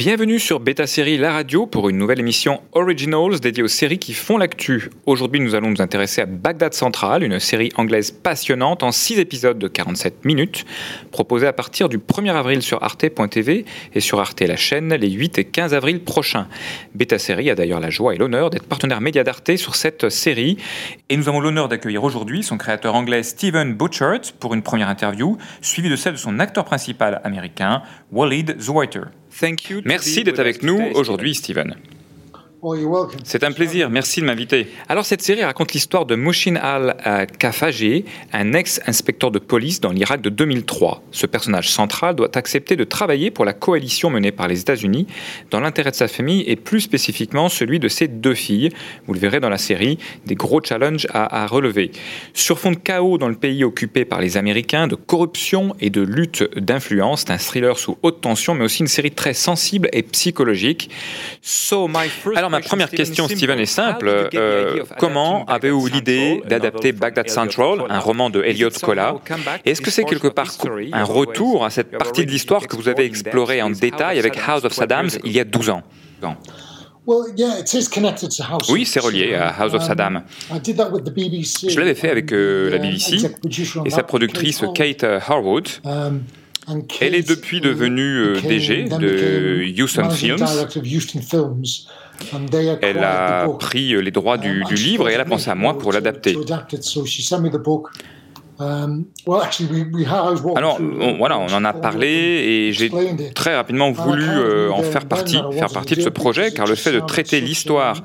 Bienvenue sur Beta Série La Radio pour une nouvelle émission Originals dédiée aux séries qui font l'actu. Aujourd'hui, nous allons nous intéresser à Bagdad Central, une série anglaise passionnante en 6 épisodes de 47 minutes, proposée à partir du 1er avril sur arte.tv et sur Arte la chaîne les 8 et 15 avril prochains. Beta Série a d'ailleurs la joie et l'honneur d'être partenaire média d'Arte sur cette série et nous avons l'honneur d'accueillir aujourd'hui son créateur anglais Stephen Butchert pour une première interview, suivie de celle de son acteur principal américain Walid Zouaiter. Merci d'être avec nous aujourd'hui, Steven. C'est un plaisir, merci de m'inviter. Alors cette série raconte l'histoire de Mushin al-Kafajeh, un ex-inspecteur de police dans l'Irak de 2003. Ce personnage central doit accepter de travailler pour la coalition menée par les États-Unis dans l'intérêt de sa famille et plus spécifiquement celui de ses deux filles. Vous le verrez dans la série, des gros challenges à, à relever. Sur fond de chaos dans le pays occupé par les Américains, de corruption et de lutte d'influence, c'est un thriller sous haute tension mais aussi une série très sensible et psychologique. So my first ma première question, Steven, est simple. Euh, comment avez-vous l'idée d'adapter Baghdad Central, un roman de Elliot Scola Est-ce que c'est quelque part un retour à cette partie de l'histoire que vous avez explorée en détail avec House of Saddam? Il y a 12 ans. Oui, c'est relié à House of Saddam. Je l'avais fait avec euh, la BBC et sa productrice Kate Harwood. Elle est depuis devenue DG de Houston Films. Elle a pris les droits du, livre et elle a pensé à moi pour l'adapter. Alors voilà, on en a parlé et j'ai très rapidement voulu euh, en faire partie, faire partie de ce projet, car le fait de traiter l'histoire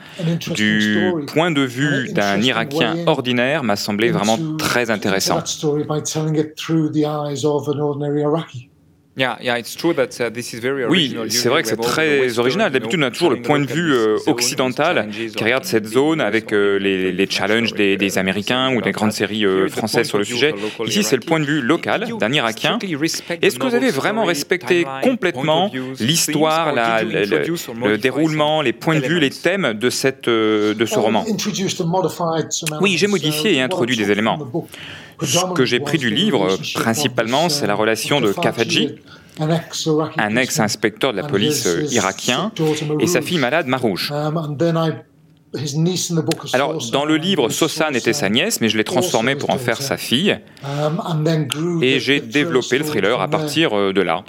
du point de vue d'un Irakien ordinaire m'a semblé vraiment très intéressant. Oui, c'est vrai que c'est très original. D'habitude, on a toujours le point de vue euh, occidental qui regarde cette zone avec euh, les, challenges des, Américains ou des grandes séries euh, françaises sur le sujet. Ici, c'est le point de vue local d'un Irakien. Est-ce que vous avez vraiment respecté complètement l'histoire, le, déroulement, les points de vue, les thèmes de, cette, de ce roman? Oui, j'ai modifié et introduit des éléments. Ce que j'ai pris du livre, principalement, c'est la relation de Kafaji, un ex-inspecteur de la police euh, irakien, et sa fille malade Marouche. Alors, dans le livre, Sosan était sa nièce, mais je l'ai transformée pour en faire sa fille. Et j'ai développé le thriller à partir euh, de là.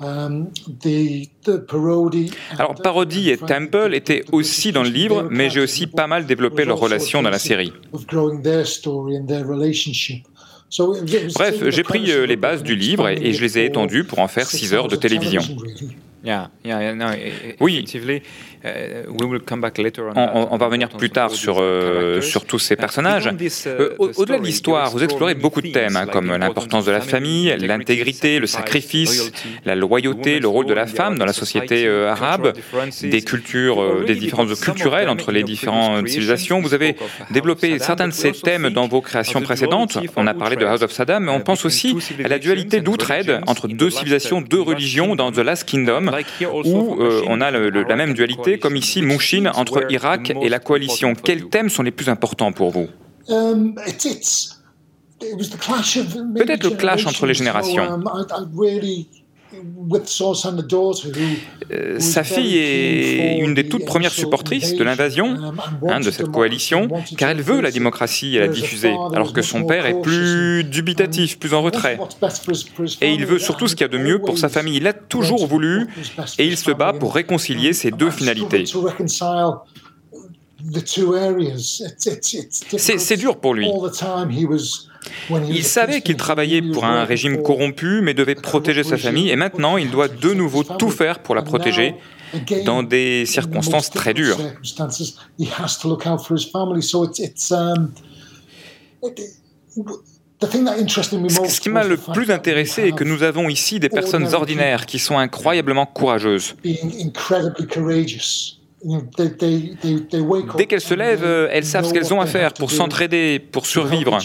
Alors, Parody et Temple étaient aussi dans le livre, mais j'ai aussi pas mal développé leur relation dans la série. Bref, j'ai pris euh, les bases du livre et, je les ai étendues pour en faire 6 heures de télévision. Oui, euh, on, va revenir plus tard sur, euh, sur tous ces personnages. Euh, au-delà de l'histoire, vous explorez beaucoup de thèmes, hein, comme l'importance de la famille, l'intégrité, le sacrifice, la loyauté, le rôle de la femme dans la société arabe, des cultures, des différences culturelles entre les différentes civilisations. Vous avez développé certains de ces thèmes dans vos créations précédentes. On a parlé de House of Saddam, mais on pense aussi à la dualité d'Outrade entre deux civilisations, deux religions dans The Last Kingdom, où on a la même dualité comme ici Mouchine, entre Irak et la coalition. Quels thèmes sont les plus importants pour vous um, Peut-être le clash entre les générations. Euh, sa fille est une des toutes premières supportrices de l'invasion, um, hein, de cette coalition, car elle veut la démocratie et la diffuser, alors que son père est plus dubitatif, plus en retrait. Et il veut surtout ce qu'il y a de mieux pour sa famille. Il l'a toujours voulu et il se bat pour réconcilier ces deux finalités. C'est dur pour lui. Il savait qu'il travaillait pour un régime corrompu, mais devait protéger sa famille, et maintenant il doit de nouveau tout faire pour la protéger dans des circonstances très dures. Ce qui m'a le plus intéressé est que nous avons ici des personnes ordinaires qui sont incroyablement courageuses. Dès qu'elles se lèvent, elles savent ce qu'elles ont à faire pour s'entraider, pour survivre.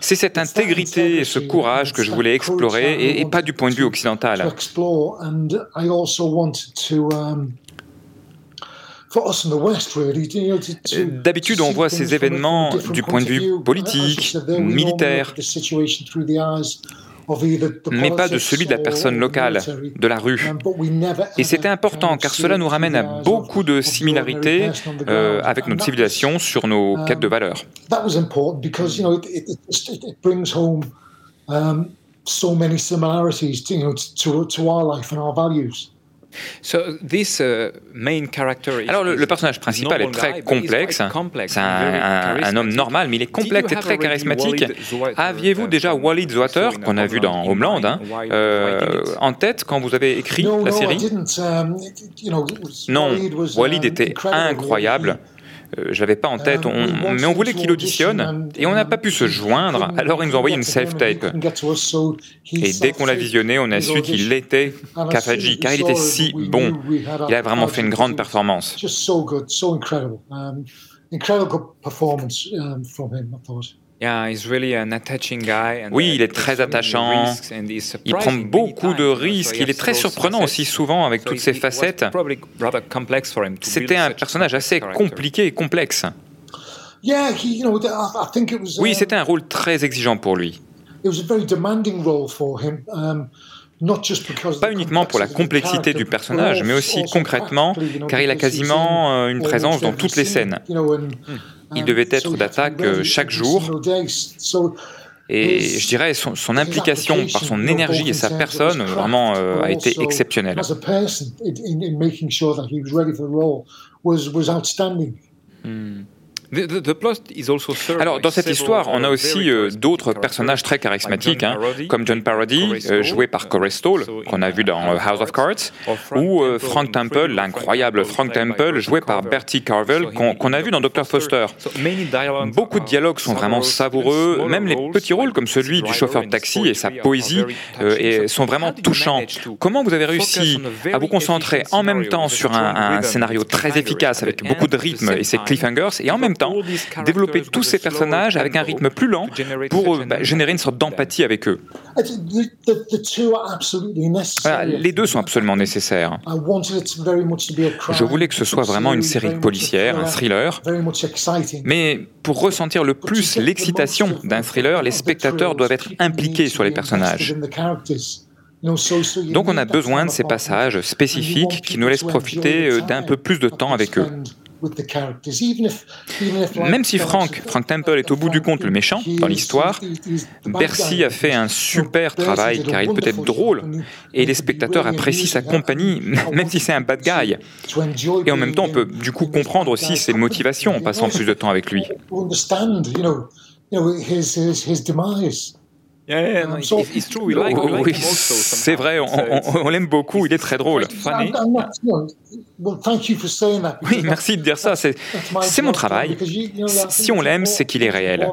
C'est cette intégrité et ce courage que je voulais explorer et, pas du point de vue occidental. D'habitude, on voit ces événements du point de vue politique, militaire, mais pas de celui de la personne locale, de la rue. Et c'était important car cela nous ramène à beaucoup de similarités euh, avec notre civilisation sur nos quêtes de valeurs. Alors le, personnage principal est très complexe. C'est un, homme normal, mais il est complexe et très charismatique. Aviez-vous déjà Walid Zwater, qu'on a vu dans Homeland, hein, euh, en tête quand vous avez écrit la série? um, Non, Walid était incroyable. Euh, je l'avais pas en tête, mais on voulait qu'il auditionne et on n'a pas pu se joindre. Alors il nous a envoyé une self-tape. Et dès qu'on l'a visionné, on a su qu'il était Kafaji, car il était si bon. Il a vraiment fait une grande performance. Oui, il est très attachant. Il prend beaucoup de risques. Il est très surprenant aussi souvent avec toutes ses facettes. C'était un personnage assez compliqué et complexe. Oui, c'était un rôle très exigeant pour lui. Pas uniquement pour la complexité du personnage, mais aussi concrètement, car il a quasiment euh, une présence dans toutes les scènes. Il devait être d'attaque euh, chaque jour. Et je dirais son, son, implication par son énergie et sa personne vraiment euh, a été exceptionnelle. Alors, dans cette histoire, on a aussi euh, d'autres personnages très charismatiques, hein, comme John Parody, euh, joué par Corey Stoll, qu'on a vu dans euh, House of Cards, ou Frank Temple, l'incroyable Frank Temple, joué par Bertie Carvel, qu'on a vu dans Dr. Foster. Beaucoup de dialogues sont vraiment savoureux, même les petits rôles comme celui du chauffeur de taxi et sa poésie et sont vraiment touchants. Comment vous avez réussi à vous concentrer en même temps sur un, un scénario très efficace avec beaucoup de rythme et ses cliffhangers, et en même temps développer tous ces personnages avec un rythme plus lent pour bah, générer une sorte d'empathie avec eux. les deux sont absolument nécessaires. Je voulais que ce soit vraiment une série policière, un thriller, mais pour ressentir le plus l'excitation d'un thriller, les spectateurs doivent être impliqués sur les personnages. Donc on a besoin de ces passages spécifiques qui nous laissent profiter euh, d'un peu plus de temps avec eux. Même si Frank, Frank Temple est au bout du compte le méchant dans l'histoire, Bercy a fait un super travail car il peut être drôle et les spectateurs apprécient sa compagnie même si c'est un bad guy. Et en même temps, on peut du coup comprendre aussi ses motivations en passant plus de temps avec lui. Oui, c'est vrai, on, l'aime beaucoup, il est très drôle. Oui, merci de dire ça, c'est mon travail. Si on l'aime, c'est qu'il est réel.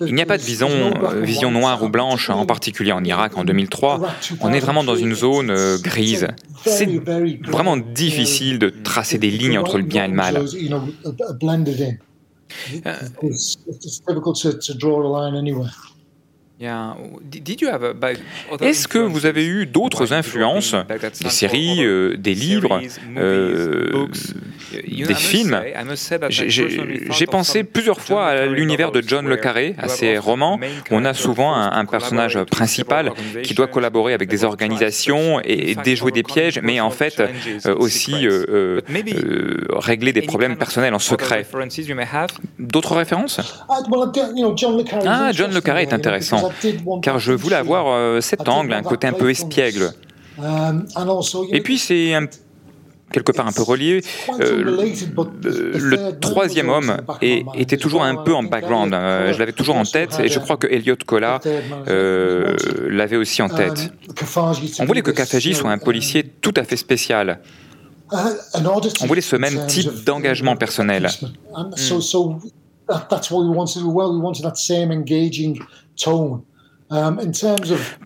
Il n'y a pas de vision, euh, vision noire ou blanche, en particulier en Irak en 2003. On est vraiment dans une zone euh, grise. C'est vraiment difficile de tracer des lignes entre le bien et le mal. Est-ce que vous avez eu d'autres influences, des séries, euh, des livres, euh, des films. J'ai pensé plusieurs fois à l'univers de John le Carré, à ses romans. On a souvent un, personnage principal qui doit collaborer avec des organisations et déjouer des pièges, mais en fait euh, aussi régler des problèmes personnels en secret. D'autres références? Ah, John le Carré est intéressant car je voulais avoir euh, cet angle, un côté un peu espiègle. Et puis c'est quelque part un peu relié. Euh, le, troisième homme était toujours un peu en background. Euh, je l'avais toujours en tête et je crois que Elliot Kola l'avait aussi en tête. On voulait que Kafaji soit un policier tout à fait spécial. On voulait ce même type d'engagement personnel. Um,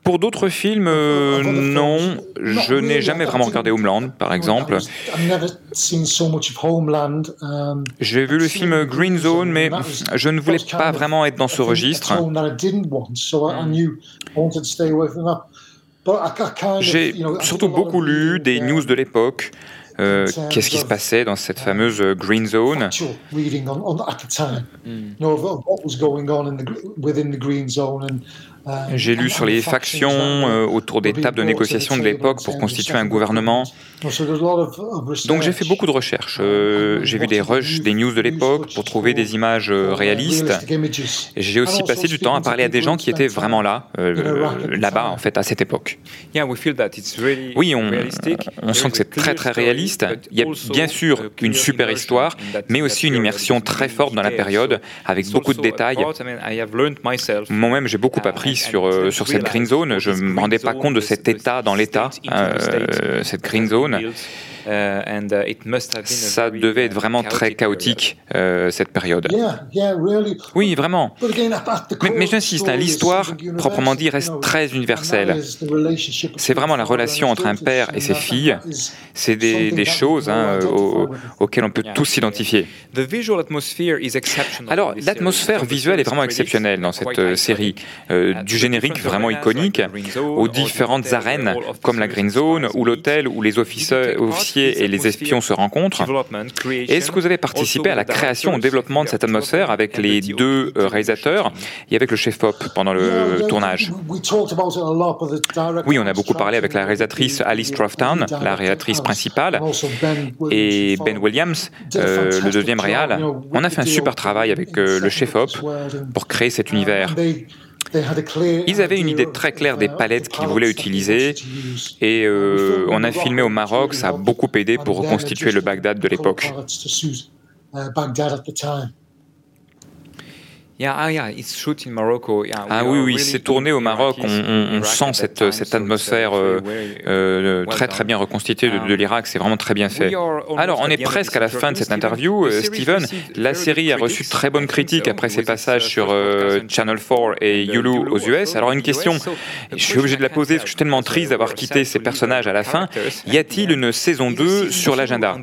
Pour d'autres films, euh, non. Je n'ai jamais vraiment regardé Homeland, par exemple. Um, J'ai vu le film Green Zone, mais je ne voulais pas vraiment être dans ce registre. J'ai surtout beaucoup lu des news de l'époque. Euh, Qu'est-ce qui se passait dans cette fameuse Green Zone? J'ai lu sur les factions euh, autour des tables de négociation de l'époque pour constituer un gouvernement. Donc j'ai fait beaucoup de recherches. Euh, j'ai vu des rushs, des news de l'époque pour trouver des images euh, réalistes. J'ai aussi passé du temps à parler à des gens qui étaient vraiment là, là-bas en fait, à cette époque. Oui, on, on sent que c'est très très réaliste. Il y a bien sûr une super histoire, mais aussi une immersion très forte dans la période, avec beaucoup de détails. Moi-même, j'ai beaucoup appris sur, euh, sur cette green zone. Je ne me rendais pas compte de cet état dans l'état, euh, cette green zone. Uh, uh, Ça devait être vraiment très chaotique, euh, cette période. Oui, vraiment. Mais, j'insiste, hein, l'histoire, proprement dit, reste très universelle. C'est vraiment la relation entre un père et ses filles. C'est des, choses hein, auxquelles on peut tous s'identifier. Alors, l'atmosphère visuelle est vraiment exceptionnelle dans cette euh, série. Euh, du générique vraiment iconique aux différentes arènes, comme la Green Zone, ou l'hôtel où les officiers et les espions se rencontrent. Est-ce que vous avez participé à la création, au développement de cette atmosphère avec les deux euh, réalisateurs et avec le chef-op pendant le tournage? Oui, on a beaucoup parlé avec la réalisatrice Alice Troughton, la réalisatrice principale, et Ben Williams, euh, le deuxième réal. On a fait un super travail avec euh, le chef-op pour créer cet univers. Ils avaient une idée très claire des palettes qu'ils voulaient utiliser et euh, on a filmé au Maroc, ça a beaucoup aidé pour reconstituer le Bagdad de l'époque. Ah, ah oui, oui, c'est tourné au Maroc. On, sent cette, cette atmosphère euh, euh, très très bien reconstituée de, de l'Irak. C'est vraiment très bien fait. Alors, on est presque à la fin de cette interview. Euh, Steven, la série a reçu très bonnes critiques après ses passages sur Channel 4 et Hulu aux US. Alors, une question, je suis obligé de la poser parce que je suis tellement triste d'avoir quitté ces personnages à la fin. Y a-t-il une saison 2 sur l'agenda?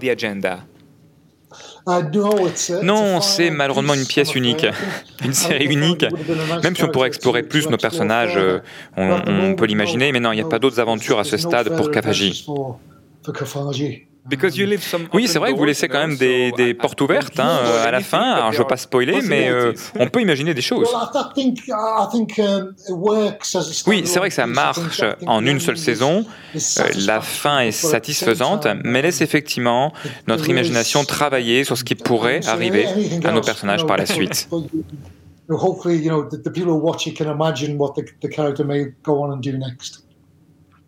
Non, c'est malheureusement une pièce unique, une série unique. Même si on pourrait explorer plus nos personnages, euh, on, peut l'imaginer, mais non, il n'y a pas d'autres aventures à ce stade pour Oui, c'est vrai que vous laissez quand même des, des portes ouvertes hein, à la fin. Alors, je ne veux pas spoiler, mais euh, on peut imaginer des choses. Oui, c'est vrai que ça marche en une seule saison. Euh, la fin est satisfaisante, mais laisse effectivement notre imagination travailler sur ce qui pourrait arriver à nos personnages par la suite. Uh,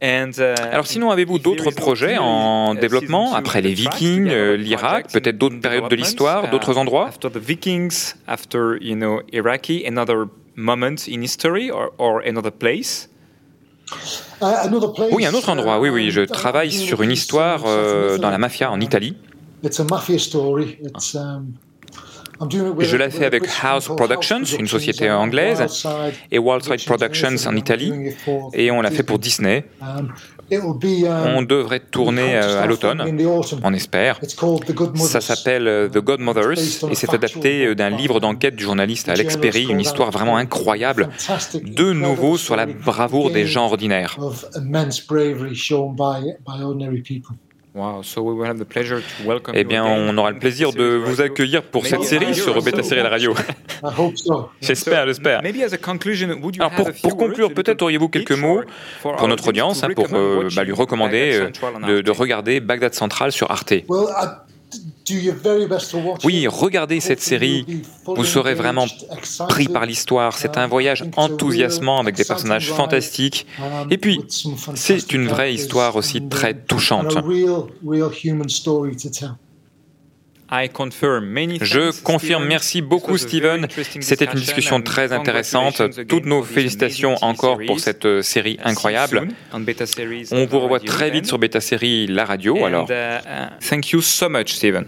Alors sinon, avez-vous d'autres projets en développement après les Vikings, euh, l'Irak, peut-être d'autres périodes de l'histoire, uh, d'autres endroits After the Vikings, after you know Iraqi, another moment in history or, or another place? Uh, oui, un autre endroit. Oui, oui. Je travaille sur une histoire euh, dans la mafia en Italie. Je l'ai fait avec House Productions, une société anglaise, et Wildside Productions en Italie, et on l'a fait pour Disney. On devrait tourner euh, à l'automne, on espère. Ça s'appelle euh, The Godmothers et c'est adapté euh, d'un livre d'enquête du journaliste Alex Perry, une histoire vraiment incroyable, de nouveau sur la bravoure des gens ordinaires. Eh bien, on aura le plaisir de vous accueillir pour cette série sur Beta Série la radio. j'espère, j'espère. Alors, pour, conclure, peut-être auriez-vous quelques mots pour notre audience, hein, pour euh, bah, lui recommander euh, de, regarder Bagdad Central sur Arte. Oui, regardez cette série, vous serez vraiment pris par l'histoire. C'est un voyage enthousiasmant avec des personnages fantastiques. Et puis, c'est une vraie histoire aussi très touchante. Je confirme, merci beaucoup Steven. C'était une discussion très intéressante. Toutes nos félicitations encore pour cette euh, série incroyable. On vous revoit très vite sur Beta Série La Radio. Alors, uh, thank you so much, Steven.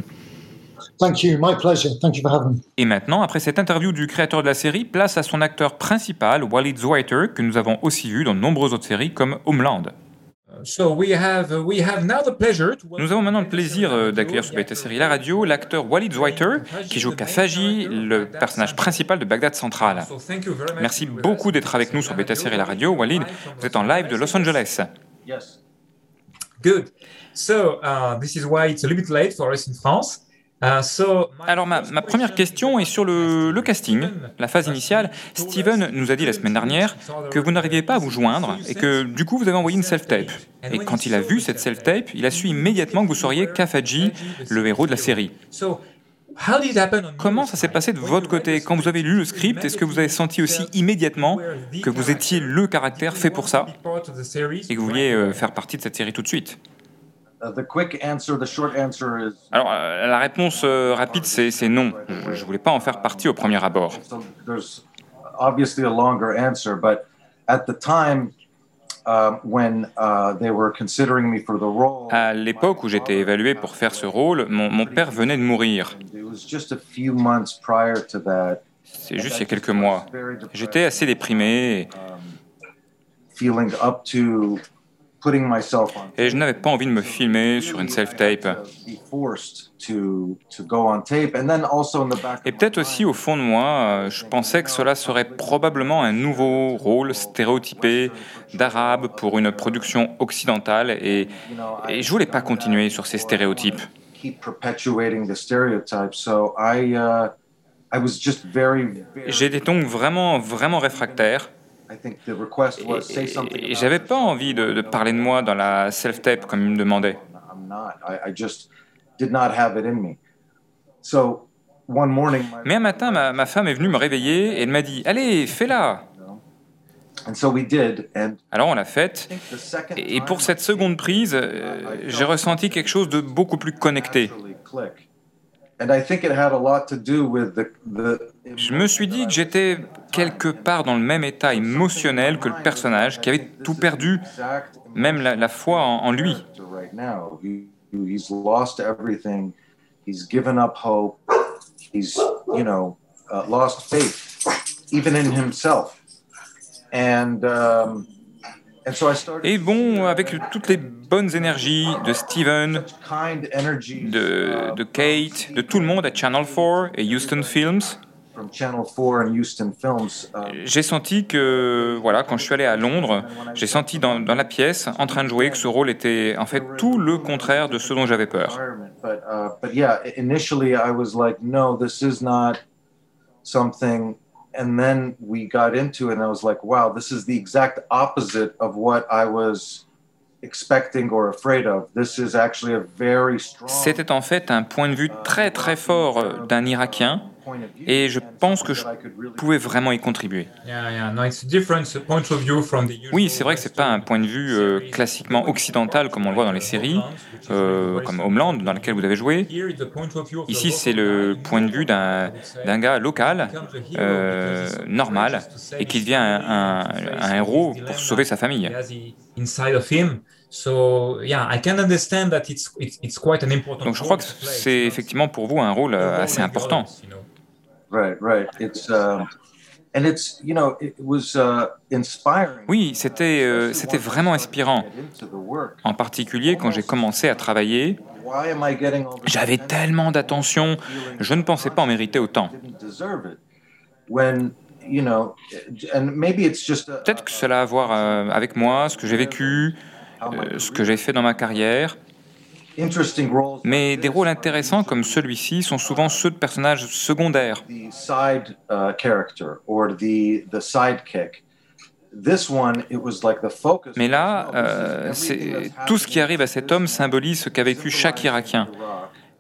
Thank you, my pleasure. Thank you for having me. Et maintenant, après cette interview du créateur de la série, place à son acteur principal, Walid Zweiter, que nous avons aussi vu dans de nombreuses autres séries comme Homeland. Nous avons maintenant le plaisir euh, d'accueillir sur Beta Série La Radio l'acteur Walid Zweiter, qui joue Kafaji, le personnage principal de Bagdad Central. Merci beaucoup d'être avec nous sur Beta Série La Radio. Walid, vous êtes en live de Los Angeles. Good. So, uh, this is why it's a little bit late for us in France. Uh, Alors ma, première question est sur le, casting, la phase initiale. Steven nous a dit la semaine dernière que vous n'arriviez pas à vous joindre et que du coup vous avez envoyé une self-tape. Et quand il a vu cette self-tape, il a su immédiatement que vous seriez Kafaji, le héros de la série. Comment ça s'est passé de votre côté? Quand vous avez lu le script, est-ce que vous avez senti aussi immédiatement que vous étiez le caractère fait pour ça et que vous vouliez euh, faire partie de cette série tout de suite? Uh, Alors, euh, la réponse euh, rapide, c'est non. Je ne voulais pas en faire partie au premier abord. À l'époque où j'étais évalué pour faire ce rôle, mon, mon père venait de mourir. C'est juste il y a quelques mois. J'étais assez déprimé. Et je n'avais pas envie de me filmer sur une self-tape. Et peut-être aussi au fond de moi, euh, je pensais que cela serait probablement un nouveau rôle stéréotypé d'arabe pour une production occidentale et, et je voulais pas continuer sur ces stéréotypes. J'étais donc vraiment, vraiment réfractaire. Et, j'avais pas envie de, parler de moi dans la self-tape comme il me demandait. Mais un matin, ma, femme est venue me réveiller et elle m'a dit Allez, fais-la alors on l'a faite, et pour cette seconde prise, euh, j'ai ressenti quelque chose de beaucoup plus connecté. Je me suis dit que j'étais quelque part dans le même état émotionnel que le personnage qui avait tout perdu, même la, foi en, lui. Et bon, avec toutes les bonnes énergies de Steven, de, de Kate, de tout le monde à Channel 4 et Houston Films, j'ai senti que, voilà, quand je suis allé à Londres, j'ai senti dans, dans, la pièce, en train de jouer, que ce rôle était en fait tout le contraire de ce dont j'avais peur. something and then we got into it and I was like, wow, this is the exact opposite of what I was expecting or afraid of. This is actually a very strong C'était en fait un point de vue très très fort d'un Irakien et je pense que je pouvais vraiment y contribuer. Oui, c'est vrai que c'est pas un point de vue euh, classiquement occidental comme on le voit dans les séries, euh, comme Homeland dans lequel vous avez joué. Ici, c'est le point de vue d'un gars local, euh, normal, et qui devient un, un héros pour sauver sa famille. Donc je crois que c'est effectivement pour vous un rôle assez important. Oui, c'était euh, c'était vraiment inspirant. En particulier quand j'ai commencé à travailler, j'avais tellement d'attention, je ne pensais pas en mériter autant. Peut-être que cela a à voir euh, avec moi, ce que j'ai vécu, euh, ce que j'ai fait dans ma carrière. Mais des rôles intéressants comme celui-ci sont souvent ceux de personnages secondaires. Mais là, euh, tout ce qui arrive à cet homme symbolise ce qu'a vécu chaque Irakien.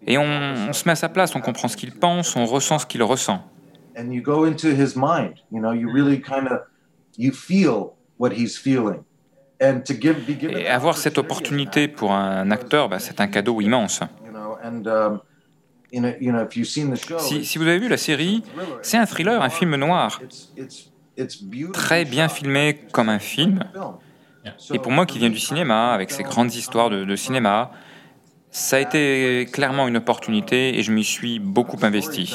Et on, on, se met à sa place, on comprend ce qu'il pense, on ressent ce qu'il ressent. Et avoir cette opportunité pour un acteur, bah, c'est un cadeau immense. Si, vous avez vu la série, c'est un thriller, un film noir, très bien filmé comme un film. Et pour moi qui viens du cinéma, avec ces grandes histoires de, de cinéma, ça a été clairement une opportunité et je m'y suis beaucoup investi.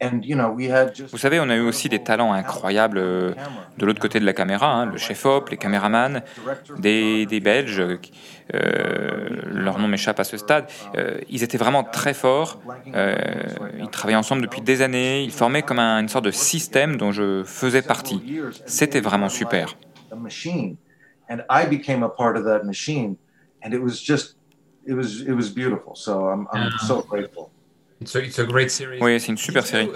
Vous savez, on a eu aussi des talents incroyables euh, de l'autre côté de la caméra, hein, le chef-op, les caméramans, des, des Belges, euh, leur nom m'échappe à ce stade, euh, ils étaient vraiment très forts, euh, ils travaillaient ensemble depuis des années, ils formaient comme un, une sorte de système dont je faisais partie. C'était vraiment super. It was, it was beautiful. So I'm, I'm so grateful. Oui, c'est une super série.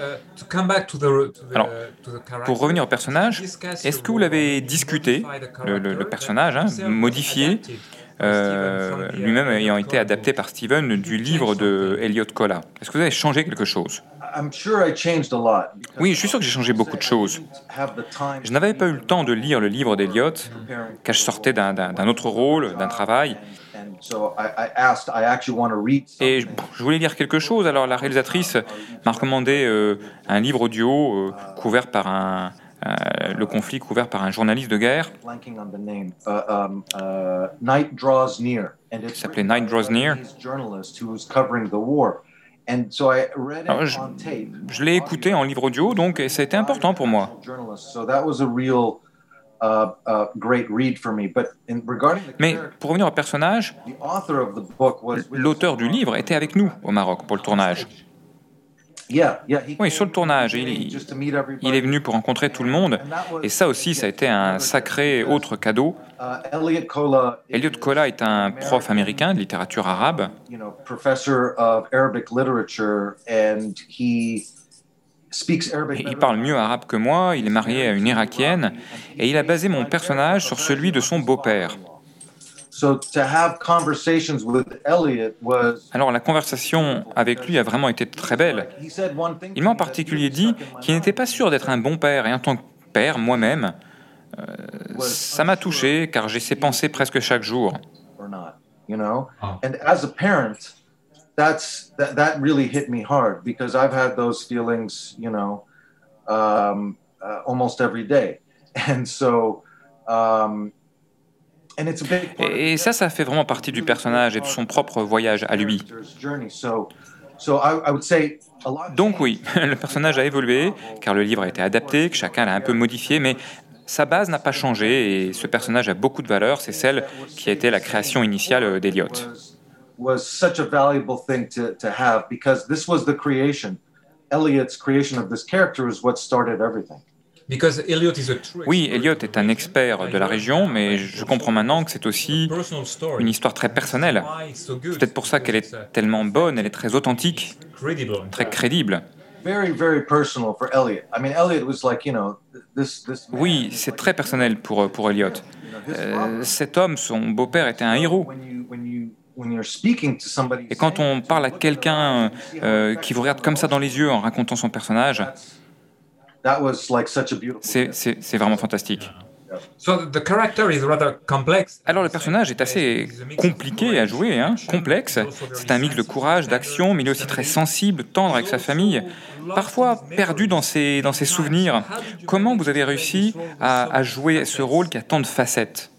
Alors, pour revenir au personnage, est-ce que vous l'avez discuté, le, le, le personnage, hein, modifié, euh, lui-même ayant été adapté par Steven du livre de Elliot Cola Est-ce que vous avez changé quelque chose? Oui, je suis sûr que j'ai changé beaucoup de choses. Je n'avais pas eu le temps de lire le livre d'Eliot, car je sortais d'un autre rôle, d'un travail. Et je voulais lire quelque chose, alors la réalisatrice m'a recommandé euh, un livre audio euh, couvert par un, euh, le conflit couvert par un journaliste de guerre. Il s'appelait Night Draws Near. Alors, je, je l'ai écouté en livre audio, donc et ça a été important pour moi. Mais pour revenir au personnage, l'auteur du livre était avec nous au Maroc pour le tournage. Oui, sur le tournage, il, il, est venu pour rencontrer tout le monde, et ça aussi, ça a été un sacré autre cadeau. Elliot Kola est un prof américain de littérature arabe. Il parle mieux arabe que moi, il est marié à une irakienne, et il a basé mon personnage sur celui de son beau-père. Alors la conversation avec lui a vraiment été très belle. Il m'a en particulier dit qu'il n'était pas sûr d'être un bon père et en tant que père moi-même, euh, ça m'a touché car j'ai ces pensées presque chaque jour. That's that, that really hit me hard because I've had those feelings, you know, um, uh, almost every day, and so um, Et ça, ça fait vraiment partie du personnage et de son propre voyage à lui. Donc oui, le personnage a évolué, car le livre a été adapté, que chacun l'a un peu modifié, mais sa base n'a pas changé et ce personnage a beaucoup de valeur, c'est celle qui a été la création initiale d'Eliot. Eliot's creation of this character is what started everything. Oui, Elliot est un expert de la région, mais je comprends maintenant que c'est aussi une histoire très personnelle. C'est peut-être pour ça qu'elle est tellement bonne, elle est très authentique, très crédible. Oui, c'est très personnel pour, pour Elliot. Euh, cet homme, son beau-père, était un héros. Et quand on parle à quelqu'un euh, qui vous regarde comme ça dans les yeux en racontant son personnage, c'est vraiment fantastique. Alors le personnage est assez compliqué à jouer, hein, complexe. C'est un mix de courage, d'action, mais il est aussi très sensible, tendre avec sa famille, parfois perdu dans ses, dans ses souvenirs. Comment vous avez réussi à, à jouer ce rôle qui a tant de facettes?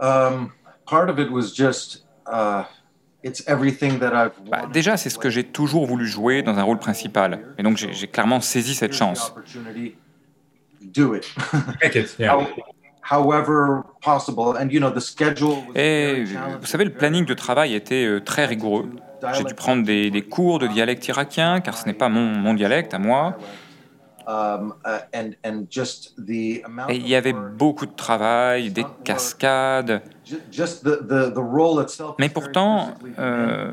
Um, part of it was just. Bah, déjà, c'est ce que j'ai toujours voulu jouer dans un rôle principal. Et donc, j'ai clairement saisi cette chance. Et vous savez, le planning de travail était euh, très rigoureux. J'ai dû prendre des, des, cours de dialecte irakien, car ce n'est pas mon, mon dialecte à moi. Um, uh, Et il y avait beaucoup de travail, des cascades. Mais pourtant, euh,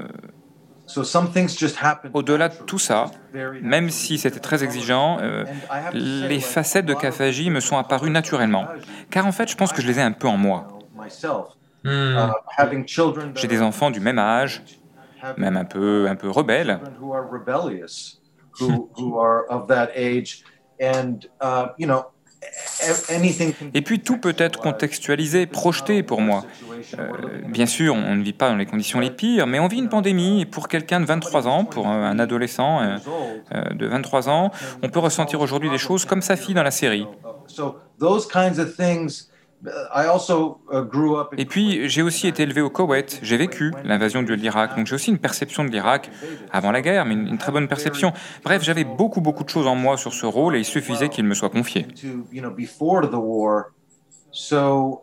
au-delà de tout ça, même si c'était très exigeant, euh, les facettes de Kafaji me sont apparues naturellement. Car en fait, je pense que je les ai un peu en moi. Hmm. J'ai des enfants du même âge, même un peu, un peu rebelles. Et puis tout peut être contextualisé, projeté pour moi. Euh, bien sûr, on ne vit pas dans les conditions les pires, mais on vit une pandémie et pour quelqu'un de 23 ans, pour un adolescent euh, euh, de 23 ans, on peut ressentir aujourd'hui des choses comme sa fille dans la série. I also uh, grew up. in Et puis, j'ai aussi été élevé au Koweït, j'ai vécu l'invasion de l'Irak, donc j'ai aussi une perception de l'Irak avant la guerre, mais une, une très bonne perception. Bref, j'avais beaucoup, beaucoup de choses en moi sur ce rôle et il suffisait qu'il me soit confié. to you know before the war so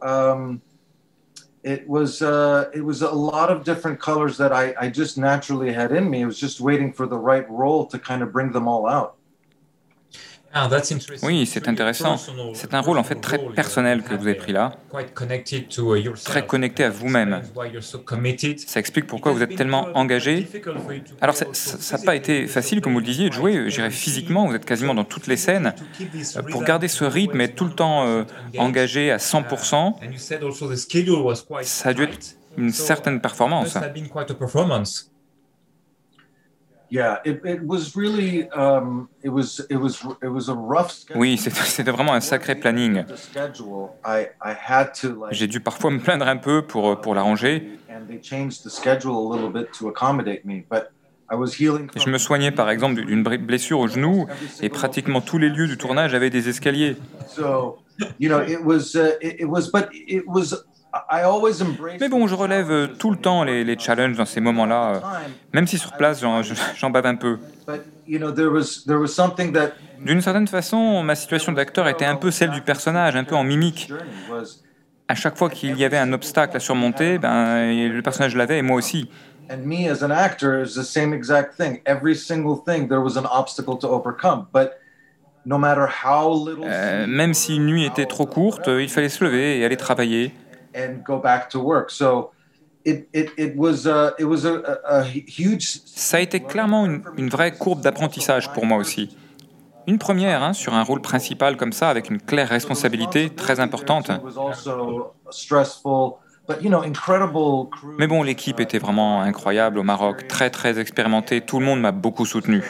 it was uh it was a lot of different colors that i i just naturally had in me it was just waiting for the right role to kind of bring them all out that's interesting. Oui, It's c'est intéressant. C'est un rôle en fait très role personnel que vous avez pris là, uh, yourself. très connecté à vous-même. Ça explique pourquoi vous êtes tellement engagé. Alors ça n'a pas été facile, comme vous le disiez, de jouer, j'irais physiquement, vous êtes quasiment dans toutes les scènes. Euh, Pour garder ce rythme et être tout le temps euh, engagé à 100%, ça a dû être une certaine performance. Oui, c'était vraiment un sacré planning. J'ai dû parfois me plaindre un peu pour, pour l'arranger. and they changed the schedule a little bit to accommodate me but i was healing Je me soignais par exemple d'une blessure au genou et pratiquement tous les lieux du tournage avaient des escaliers. Mais bon, je relève euh, tout le temps les, les challenges dans ces moments-là, euh, même si sur place j'en bave un peu. But, you know, there was, there was something that. D'une certaine façon, ma situation d'acteur était un peu celle du personnage, un peu en mimique. À chaque fois qu'il y avait un obstacle à surmonter, ben, le personnage l'avait et moi aussi. and me as an actor is the same exact thing. Every single thing, there was an obstacle to overcome. But no matter how little. Euh, même si une nuit était trop courte, il fallait se lever et aller travailler. And go back to work. So, it, it, it was, it was a, a, a huge. Ça a été clairement une, une vraie courbe d'apprentissage pour moi aussi. Une première hein, sur un rôle principal comme ça, avec une claire responsabilité très importante. It was also stressful, but you know, incredible crew. Mais bon, l'équipe était vraiment incroyable au Maroc, très très expérimentée, tout le monde m'a beaucoup soutenu.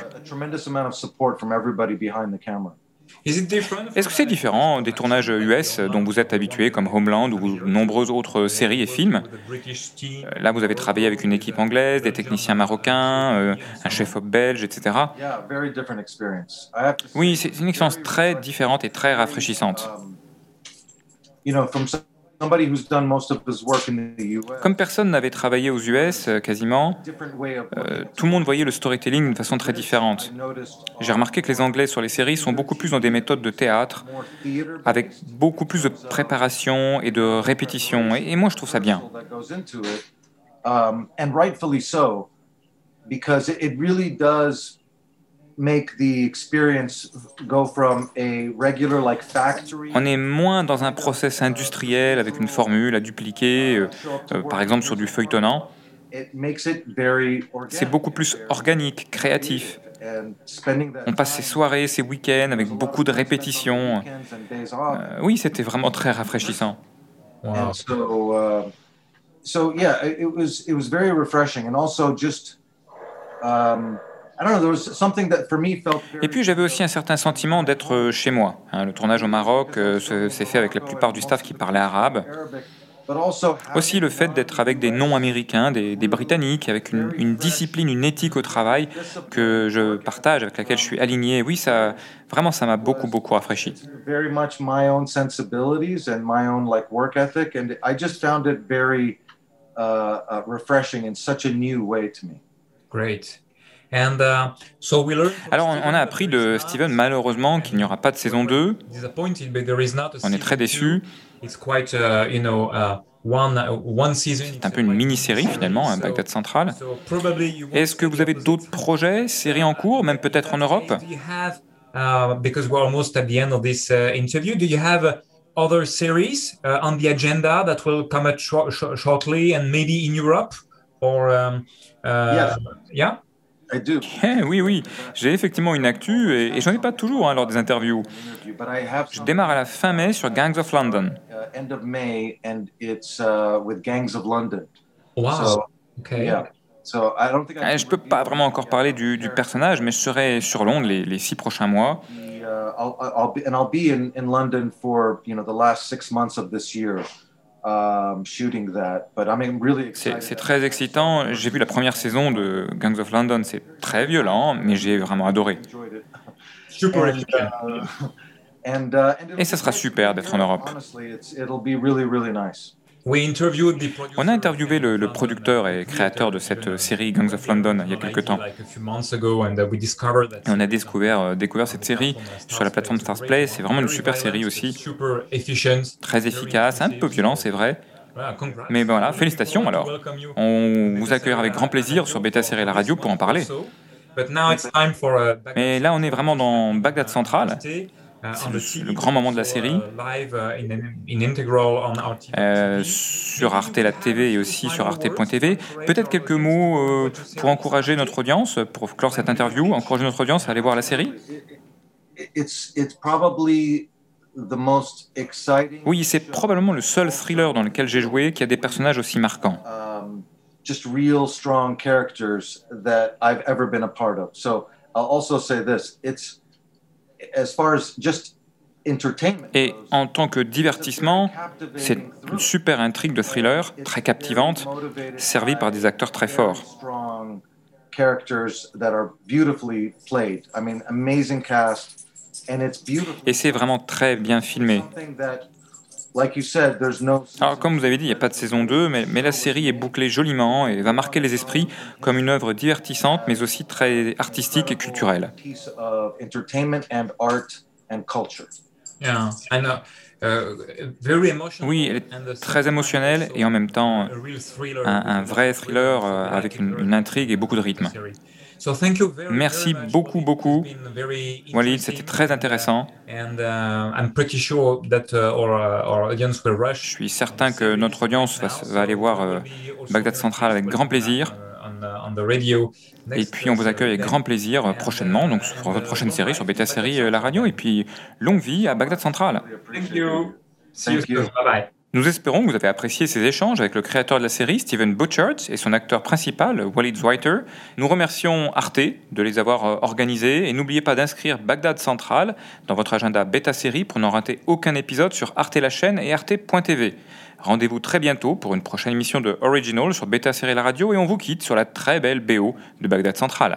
Est-ce que c'est différent des tournages US dont vous êtes habitué, comme Homeland ou nombreuses autres séries et films? Euh, Là, vous avez travaillé avec une équipe anglaise, des techniciens marocains, euh, un chef-op belge, etc. Yeah, very different experience. I have to say, Oui, c'est une expérience très différente et très rafraîchissante. You know, from somebody who's done most of his work in the US. Comme personne n'avait travaillé aux US euh, quasiment, euh, tout le monde voyait le storytelling d'une façon très différente. J'ai remarqué que les Anglais sur les séries sont beaucoup plus dans des méthodes de théâtre, avec beaucoup plus de préparation et de répétition. Et, et moi, je trouve ça bien. um, and rightfully so, because it, it really does On est moins dans un process industriel avec une formule à dupliquer, euh, euh, par exemple sur du feuilletonnant. It makes it very organic. C'est beaucoup plus organique, créatif. And spending that On passe ses soirées, ses week-ends avec beaucoup de répétitions. weekends and days off. Euh, oui, c'était vraiment très rafraîchissant. Wow. So, uh, so yeah, it, it was it was very refreshing, and also just, um, I don't know, there was something that for me felt. Very Et puis j'avais aussi un certain sentiment d'être euh, chez moi. hein. le tournage au Maroc euh, se- s'est fait avec la plupart du staff qui parlait arabe. Arabic, but also Aussi le fait d'être avec des non-américains, des, des Britanniques, avec une, une discipline, une éthique au travail que je partage, avec laquelle je suis aligné. Oui, ça, vraiment, ça m'a beaucoup, beaucoup rafraîchi. very much my own sensibilities and my own like work ethic, and I just found it very uh, uh, refreshing in such a new way to me. Great. Alors, on, a appris de Steven, malheureusement, qu'il n'y aura pas de saison 2. Disappointed, but there is not a On est très déçus. It's quite, uh, you know, uh, one uh, one season. C'est un peu une mini-série, finalement, un Bagdad Central. So probably you won't Est-ce que vous avez d'autres projets, séries en cours, même peut-être en Europe? Uh, uh, uh, other series uh, on the agenda that will come out shor- shor- shortly and maybe in Europe? Or, um, uh, Yes. yeah? I do. Eh, Oui, oui, j'ai effectivement une actu et, et j'en ai pas toujours hein, lors des interviews. Je démarre à la fin mai sur Gangs of London. uh, end of May, and it's with Gangs of London. Wow. So, okay. yeah. So I don't think I can Je peux pas vraiment encore parler du, du personnage, mais je serai sur Londres les, les six prochains mois. uh, I'll, I'll be, and I'll be in, in London for you know the last six months of this year, um, shooting that. But I'm really C'est très excitant. J'ai vu la première saison de Gangs of London, c'est très violent, mais j'ai vraiment adoré. Super. Uh, And, uh, Et ça sera nice super d'être en. Europe. On a interviewé le, producteur et créateur de cette série Gangs of London il y a quelques temps. Uh, Et on a découvert, euh, découvert cette série sur la plateforme Stars Play. C'est vraiment une super série aussi, très efficace, un peu violent, c'est vrai. Mais voilà, félicitations alors. On vous accueillera avec grand plaisir sur Beta Série La Radio pour en parler. Uh, Mais là, on est vraiment dans Bagdad Central. Uh, C'est on le- grand moment de la série. uh, uh, TV. euh, sur Arte La TV et aussi sur arte.tv. Peut-être quelques mots euh, pour encourager notre audience, pour clore cette interview, encourager notre audience à aller voir la série. It- It's, it's probably the most exciting. Oui, c'est probablement le seul thriller dans lequel j'ai joué qui a des personnages aussi marquants. just Et en tant que divertissement, c'est une super intrigue de thriller, très captivante, servie par des acteurs très forts. Strong characters that are beautifully played. I mean, amazing cast, and it's beautiful. Et c'est vraiment très bien filmé. Alors, comme vous avez dit, il n'y a pas de saison 2, mais, mais la série est bouclée joliment et va marquer les esprits comme une œuvre divertissante, mais aussi très artistique et culturelle. Yeah, and, uh, uh, very emotional Oui, elle est uh, très émotionnelle et en même temps a real thriller un, vrai thriller euh, avec une, une intrigue et beaucoup de rythme. So thank you very, Merci beaucoup, Walid. beaucoup. Walid, c'était très intéressant. And uh, I'm pretty sure that uh, our, uh, our audience will rush. Je suis certain que notre audience va, va aller voir euh, Bagdad Central avec grand plaisir. Et puis on vous accueille avec grand plaisir euh, prochainement, donc sur votre prochaine série, sur Beta Série euh, La Radio. Et puis longue vie à Bagdad Central. Thank you. See you Thank you. soon. Bye bye. Nous espérons que vous avez apprécié ces échanges avec le créateur de la série, Steven Butchert, et son acteur principal, Walid Zweiter. Nous remercions Arte de les avoir euh, organisés et n'oubliez pas d'inscrire Bagdad Central dans votre agenda bêta série pour n'en rater aucun épisode sur Arte la chaîne et arte.tv. Rendez-vous très bientôt pour une prochaine émission de Original sur Beta Série La Radio et on vous quitte sur la très belle BO de Bagdad Central.